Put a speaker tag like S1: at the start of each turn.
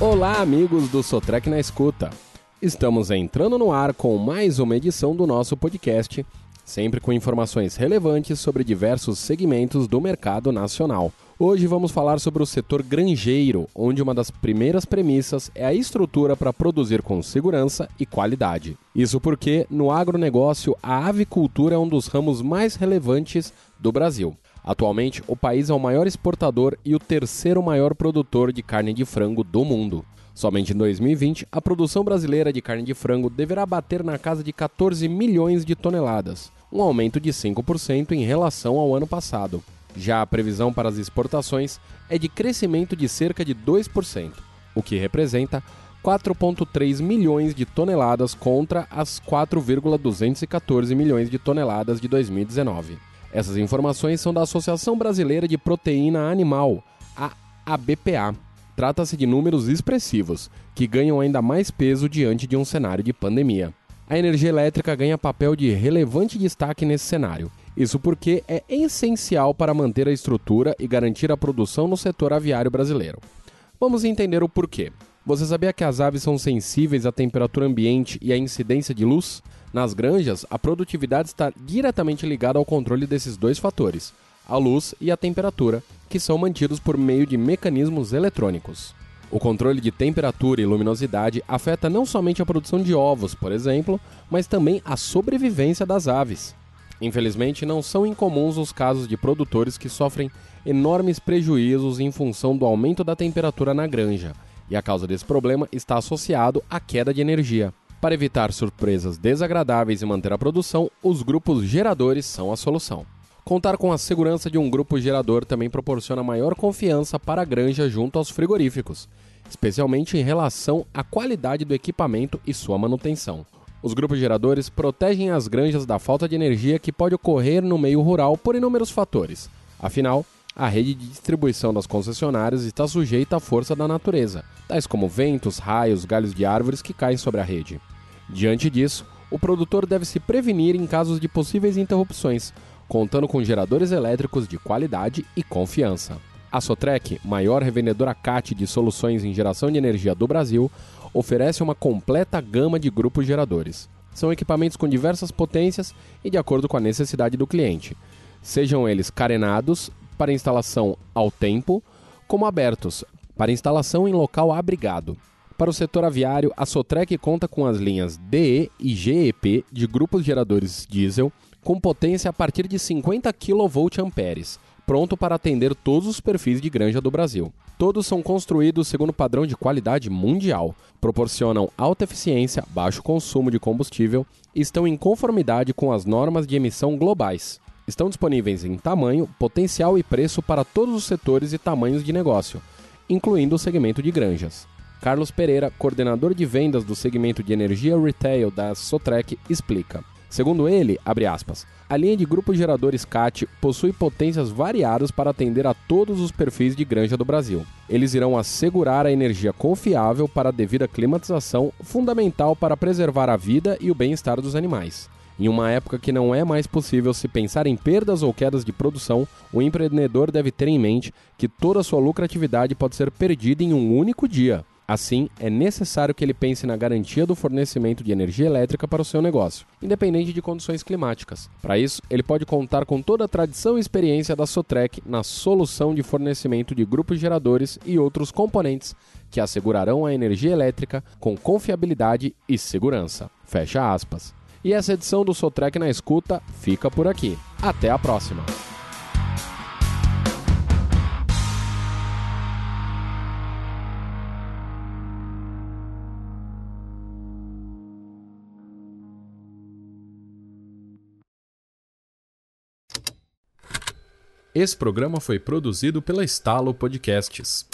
S1: Olá, amigos do Sotrec na Escuta. Estamos entrando no ar com mais uma edição do nosso podcast, sempre com informações relevantes sobre diversos segmentos do mercado nacional. Hoje vamos falar sobre o setor granjeiro, onde uma das primeiras premissas é a estrutura para produzir com segurança e qualidade. Isso porque, no agronegócio, a avicultura é um dos ramos mais relevantes do Brasil. Atualmente, o país é o maior exportador e o terceiro maior produtor de carne de frango do mundo. Somente em 2020, a produção brasileira de carne de frango deverá bater na casa de 14 milhões de toneladas, um aumento de 5% em relação ao ano passado. Já a previsão para as exportações é de crescimento de cerca de 2%, o que representa 4,3 milhões de toneladas contra as 4,214 milhões de toneladas de 2019. Essas informações são da Associação Brasileira de Proteína Animal, a ABPA. Trata-se de números expressivos, que ganham ainda mais peso diante de um cenário de pandemia. A energia elétrica ganha papel de relevante destaque nesse cenário. Isso porque é essencial para manter a estrutura e garantir a produção no setor aviário brasileiro. Vamos entender o porquê. Você sabia que as aves são sensíveis à temperatura ambiente e à incidência de luz? Nas granjas, a produtividade está diretamente ligada ao controle desses dois fatores, a luz e a temperatura, que são mantidos por meio de mecanismos eletrônicos. O controle de temperatura e luminosidade afeta não somente a produção de ovos, por exemplo, mas também a sobrevivência das aves. Infelizmente, não são incomuns os casos de produtores que sofrem enormes prejuízos em função do aumento da temperatura na granja, e a causa desse problema está associado à queda de energia. Para evitar surpresas desagradáveis e manter a produção, os grupos geradores são a solução. Contar com a segurança de um grupo gerador também proporciona maior confiança para a granja junto aos frigoríficos, especialmente em relação à qualidade do equipamento e sua manutenção. Os grupos geradores protegem as granjas da falta de energia que pode ocorrer no meio rural por inúmeros fatores. Afinal, a rede de distribuição das concessionárias está sujeita à força da natureza, tais como ventos, raios, galhos de árvores que caem sobre a rede. Diante disso, o produtor deve se prevenir em casos de possíveis interrupções, contando com geradores elétricos de qualidade e confiança. A Sotrec, maior revendedora CAT de soluções em geração de energia do Brasil, oferece uma completa gama de grupos geradores. São equipamentos com diversas potências e de acordo com a necessidade do cliente, sejam eles carenados para instalação ao tempo, como abertos para instalação em local abrigado. Para o setor aviário, a Sotrec conta com as linhas DE e GEP de grupos geradores diesel com potência a partir de 50 kVA, pronto para atender todos os perfis de granja do Brasil. Todos são construídos segundo padrão de qualidade mundial, proporcionam alta eficiência, baixo consumo de combustível e estão em conformidade com as normas de emissão globais. Estão disponíveis em tamanho, potencial e preço para todos os setores e tamanhos de negócio, incluindo o segmento de granjas. Carlos Pereira, coordenador de vendas do segmento de energia retail da Sotrec, explica. Segundo ele, aspas, a linha de grupos geradores CAT possui potências variadas para atender a todos os perfis de granja do Brasil. Eles irão assegurar a energia confiável para a devida climatização, fundamental para preservar a vida e o bem-estar dos animais. Em uma época que não é mais possível se pensar em perdas ou quedas de produção, o empreendedor deve ter em mente que toda sua lucratividade pode ser perdida em um único dia. Assim, é necessário que ele pense na garantia do fornecimento de energia elétrica para o seu negócio, independente de condições climáticas. Para isso, ele pode contar com toda a tradição e experiência da Sotrec na solução de fornecimento de grupos geradores e outros componentes que assegurarão a energia elétrica com confiabilidade e segurança. Fecha aspas. E essa edição do Sotrec na escuta fica por aqui. Até a próxima! Esse programa foi produzido pela Estalo Podcasts.